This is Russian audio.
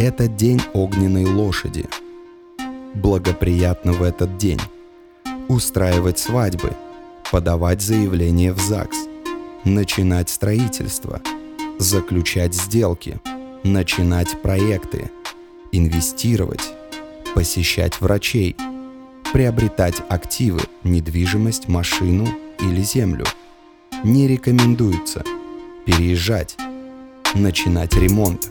это день огненной лошади. Благоприятно в этот день устраивать свадьбы, подавать заявление в ЗАГС, начинать строительство, заключать сделки, начинать проекты, инвестировать, посещать врачей, приобретать активы, недвижимость, машину или землю. Не рекомендуется переезжать, начинать ремонт.